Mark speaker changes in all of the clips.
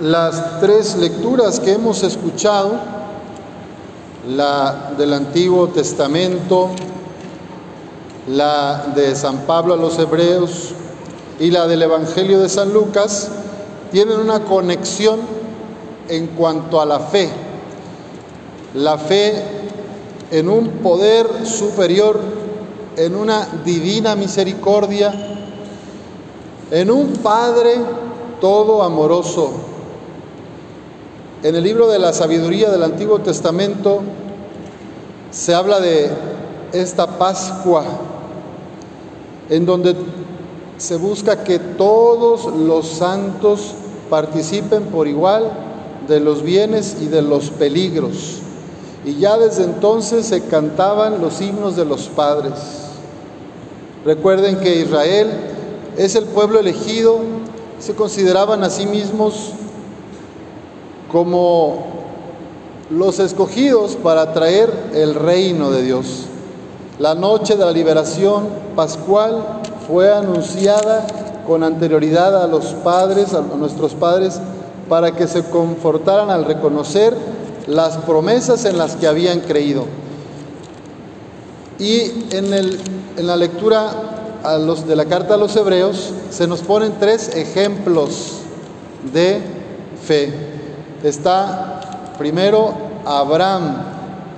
Speaker 1: Las tres lecturas que hemos escuchado, la del Antiguo Testamento, la de San Pablo a los Hebreos y la del Evangelio de San Lucas, tienen una conexión en cuanto a la fe. La fe en un poder superior, en una divina misericordia, en un Padre todo amoroso. En el libro de la sabiduría del Antiguo Testamento se habla de esta Pascua, en donde se busca que todos los santos participen por igual de los bienes y de los peligros. Y ya desde entonces se cantaban los himnos de los padres. Recuerden que Israel es el pueblo elegido, se consideraban a sí mismos como los escogidos para traer el reino de Dios. La noche de la liberación pascual fue anunciada con anterioridad a los padres, a nuestros padres, para que se confortaran al reconocer las promesas en las que habían creído. Y en, el, en la lectura de la carta a los hebreos se nos ponen tres ejemplos de fe. Está primero Abraham,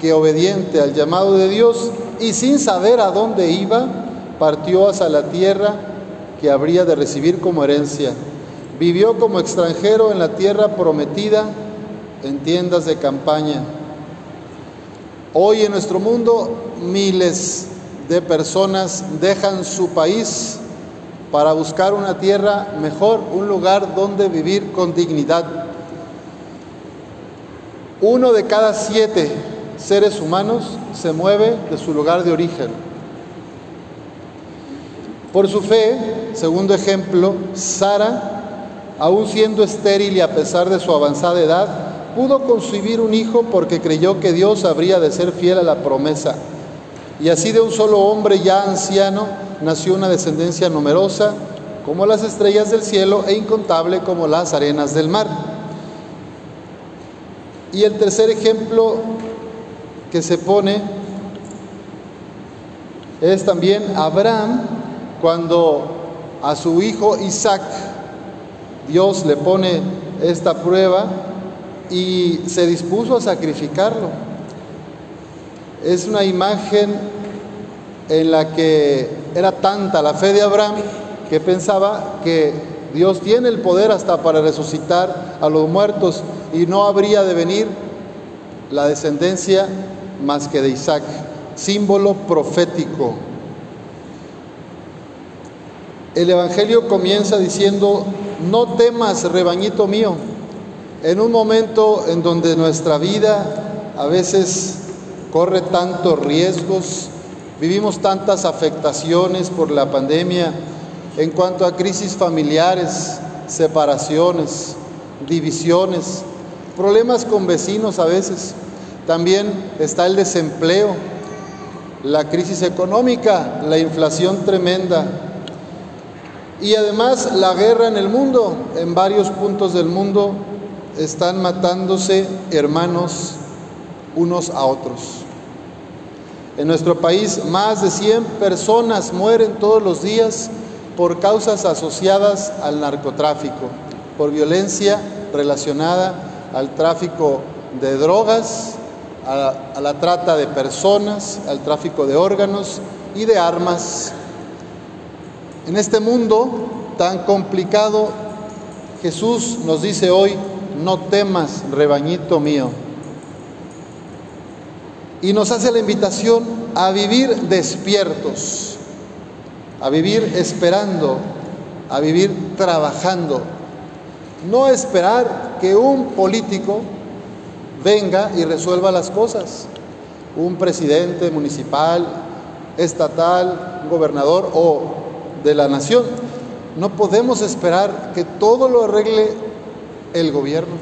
Speaker 1: que obediente al llamado de Dios y sin saber a dónde iba, partió hacia la tierra que habría de recibir como herencia. Vivió como extranjero en la tierra prometida en tiendas de campaña. Hoy en nuestro mundo miles de personas dejan su país para buscar una tierra mejor, un lugar donde vivir con dignidad. Uno de cada siete seres humanos se mueve de su lugar de origen. Por su fe, segundo ejemplo, Sara, aún siendo estéril y a pesar de su avanzada edad, pudo concebir un hijo porque creyó que Dios habría de ser fiel a la promesa. Y así de un solo hombre ya anciano nació una descendencia numerosa como las estrellas del cielo e incontable como las arenas del mar. Y el tercer ejemplo que se pone es también Abraham, cuando a su hijo Isaac Dios le pone esta prueba y se dispuso a sacrificarlo. Es una imagen en la que era tanta la fe de Abraham que pensaba que Dios tiene el poder hasta para resucitar a los muertos y no habría de venir la descendencia más que de Isaac, símbolo profético. El Evangelio comienza diciendo, no temas, rebañito mío, en un momento en donde nuestra vida a veces corre tantos riesgos, vivimos tantas afectaciones por la pandemia en cuanto a crisis familiares, separaciones, divisiones, problemas con vecinos a veces. También está el desempleo, la crisis económica, la inflación tremenda, y además la guerra en el mundo, en varios puntos del mundo están matándose hermanos unos a otros. En nuestro país más de 100 personas mueren todos los días por causas asociadas al narcotráfico, por violencia relacionada al tráfico de drogas, a, la trata de personas, al tráfico de órganos y de armas. En este mundo tan complicado, Jesús nos dice hoy, no temas, rebañito mío. Y nos hace la invitación a vivir despiertos, a vivir esperando, a vivir trabajando. No esperar que un político venga y resuelva las cosas. Un presidente municipal, estatal, gobernador o de la nación. No podemos esperar que todo lo arregle el gobierno.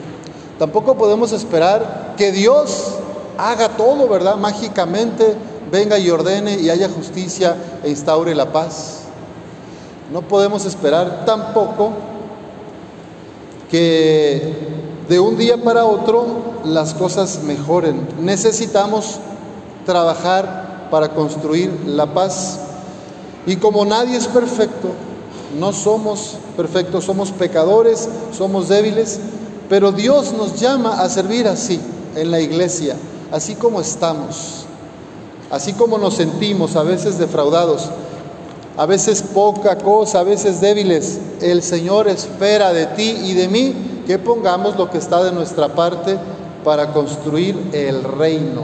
Speaker 1: Tampoco podemos esperar que Dios haga todo, ¿verdad? Mágicamente venga y ordene y haya justicia e instaure la paz. No podemos esperar tampoco que de un día para otro las cosas mejoren. Necesitamos trabajar para construir la paz. Y como nadie es perfecto, no somos perfectos, somos pecadores, somos débiles, pero Dios nos llama a servir así en la iglesia, así como estamos, así como nos sentimos a veces defraudados, a veces poca cosa, a veces débiles. El Señor espera de ti y de mí que pongamos lo que está de nuestra parte para construir el reino.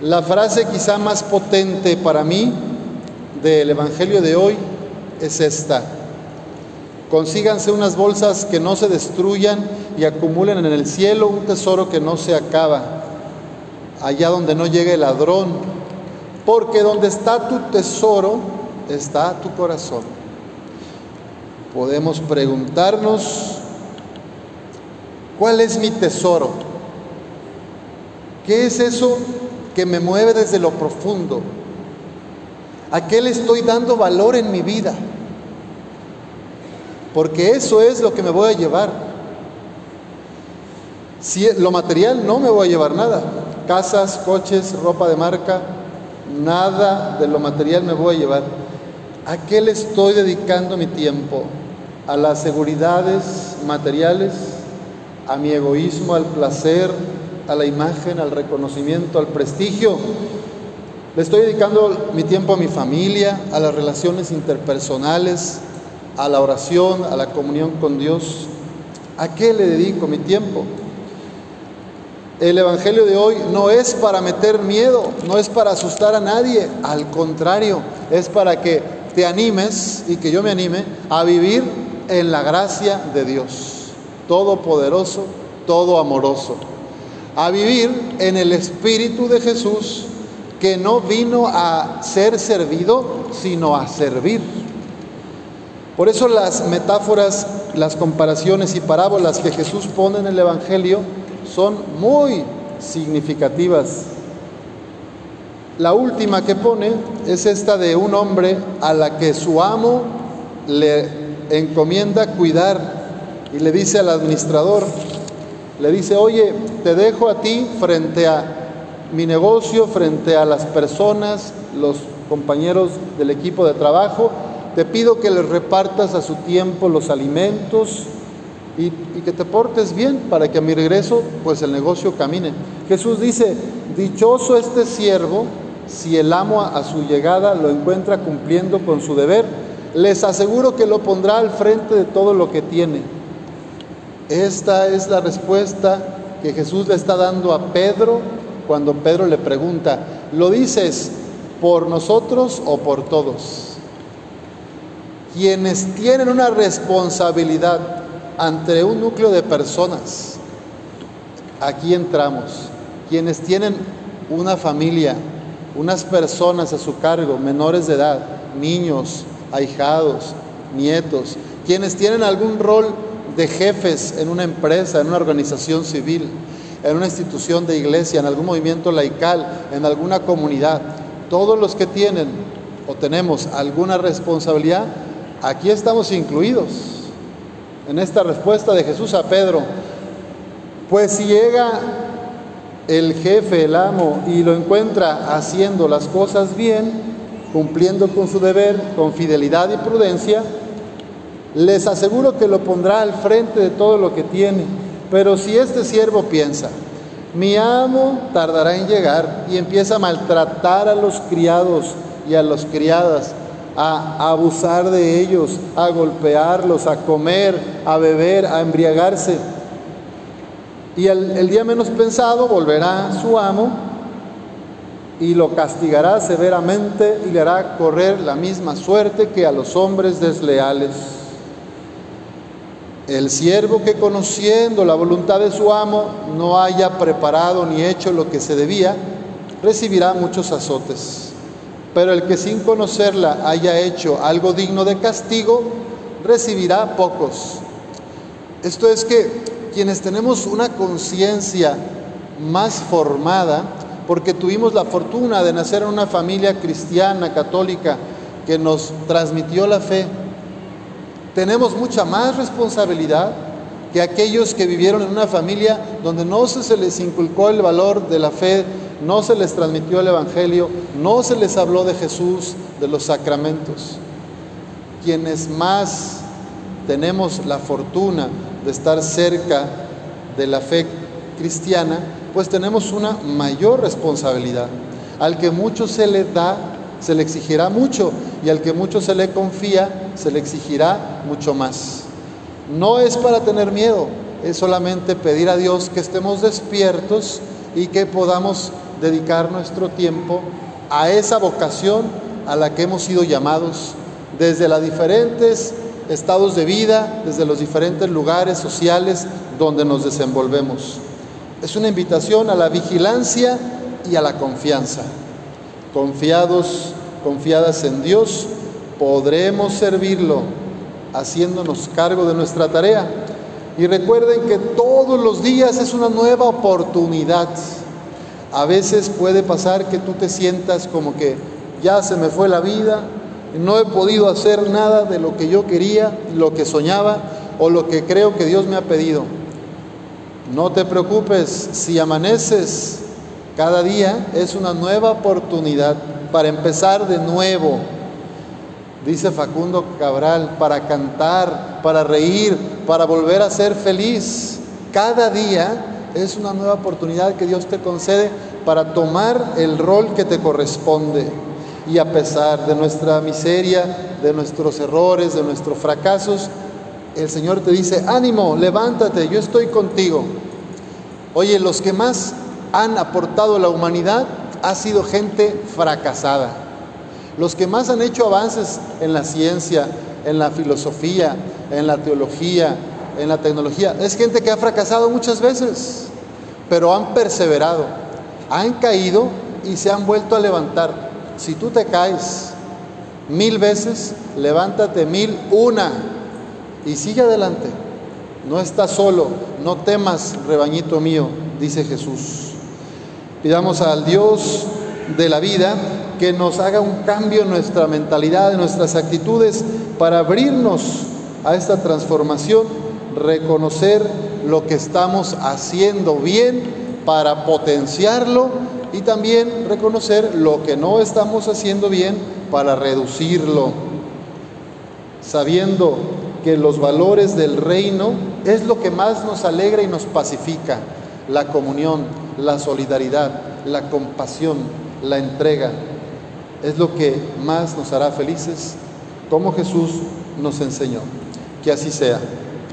Speaker 1: La frase quizá más potente para mí del Evangelio de hoy es esta. Consíganse unas bolsas que no se destruyan y acumulen en el cielo un tesoro que no se acaba, allá donde no llegue el ladrón, porque donde está tu tesoro está tu corazón. Podemos preguntarnos, ¿cuál es mi tesoro? ¿Qué es eso que me mueve desde lo profundo? ¿A qué le estoy dando valor en mi vida? porque eso es lo que me voy a llevar. Si lo material no me voy a llevar nada, casas, coches, ropa de marca, nada de lo material me voy a llevar. ¿A qué le estoy dedicando mi tiempo? ¿A las seguridades materiales? ¿A mi egoísmo, al placer, a la imagen, al reconocimiento, al prestigio? ¿Le estoy dedicando mi tiempo a mi familia, a las relaciones interpersonales, a la oración, a la comunión con Dios. ¿A qué le dedico mi tiempo? El Evangelio de hoy no es para meter miedo, no es para asustar a nadie, al contrario, es para que te animes y que yo me anime a vivir en la gracia de Dios, todopoderoso, todo amoroso, a vivir en el Espíritu de Jesús que no vino a ser servido, sino a servir. Por eso las metáforas, las comparaciones y parábolas que Jesús pone en el Evangelio son muy significativas. La última que pone es esta de un hombre a la que su amo le encomienda cuidar y le dice al administrador, le dice, oye, te dejo a ti frente a mi negocio, frente a las personas, los compañeros del equipo de trabajo, te pido que les repartas a su tiempo los alimentos y, que te portes bien para que a mi regreso pues el negocio camine. Jesús dice, dichoso este siervo si el amo a su llegada lo encuentra cumpliendo con su deber. Les aseguro que lo pondrá al frente de todo lo que tiene. Esta es la respuesta que Jesús le está dando a Pedro cuando Pedro le pregunta, ¿lo dices por nosotros o por todos? quienes tienen una responsabilidad ante un núcleo de personas, aquí entramos, quienes tienen una familia, unas personas a su cargo, menores de edad, niños, ahijados, nietos, quienes tienen algún rol de jefes en una empresa, en una organización civil, en una institución de iglesia, en algún movimiento laical, en alguna comunidad, todos los que tienen o tenemos alguna responsabilidad, Aquí estamos incluidos en esta respuesta de Jesús a Pedro. Pues si llega el jefe, el amo, y lo encuentra haciendo las cosas bien, cumpliendo con su deber, con fidelidad y prudencia, les aseguro que lo pondrá al frente de todo lo que tiene. Pero si este siervo piensa, mi amo tardará en llegar y empieza a maltratar a los criados y a las criadas, a abusar de ellos, a golpearlos, a comer, a beber, a embriagarse. Y el, día menos pensado volverá su amo y lo castigará severamente y le hará correr la misma suerte que a los hombres desleales. El siervo que conociendo la voluntad de su amo no haya preparado ni hecho lo que se debía, recibirá muchos azotes. Pero el que sin conocerla haya hecho algo digno de castigo, recibirá pocos. Esto es que quienes tenemos una conciencia más formada, porque tuvimos la fortuna de nacer en una familia cristiana, católica, que nos transmitió la fe, tenemos mucha más responsabilidad que aquellos que vivieron en una familia donde no se les inculcó el valor de la fe, no se les transmitió el Evangelio, no se les habló de Jesús, de los sacramentos. Quienes más tenemos la fortuna de estar cerca de la fe cristiana, pues tenemos una mayor responsabilidad. Al que mucho se le da, se le exigirá mucho, y al que mucho se le confía, se le exigirá mucho más. No es para tener miedo, es solamente pedir a Dios que estemos despiertos y que podamos dedicar nuestro tiempo a esa vocación a la que hemos sido llamados desde los diferentes estados de vida, desde los diferentes lugares sociales donde nos desenvolvemos. Es una invitación a la vigilancia y a la confianza. Confiados, confiadas en Dios, podremos servirlo haciéndonos cargo de nuestra tarea. Y recuerden que todos los días es una nueva oportunidad. A veces puede pasar que tú te sientas como que ya se me fue la vida, no he podido hacer nada de lo que yo quería, lo que soñaba o lo que creo que Dios me ha pedido. No te preocupes, si amaneces cada día es una nueva oportunidad para empezar de nuevo dice Facundo Cabral, para cantar, para reír, para volver a ser feliz. Cada día es una nueva oportunidad que Dios te concede para tomar el rol que te corresponde. Y a pesar de nuestra miseria, de nuestros errores, de nuestros fracasos, el Señor te dice, ánimo, levántate, yo estoy contigo. Oye, los que más han aportado a la humanidad ha sido gente fracasada los que más han hecho avances en la ciencia, en la filosofía, en la teología, en la tecnología, es gente que ha fracasado muchas veces, pero han perseverado, han caído y se han vuelto a levantar. Si tú te caes mil veces, levántate mil una y sigue adelante. No estás solo, no temas, rebañito mío, dice Jesús. Pidamos al Dios de la vida que nos haga un cambio en nuestra mentalidad, en nuestras actitudes, para abrirnos a esta transformación, reconocer lo que estamos haciendo bien para potenciarlo y también reconocer lo que no estamos haciendo bien para reducirlo, sabiendo que los valores del reino es lo que más nos alegra y nos pacifica, la comunión, la solidaridad, la compasión, la entrega, es lo que más nos hará felices, como Jesús nos enseñó. Que así sea.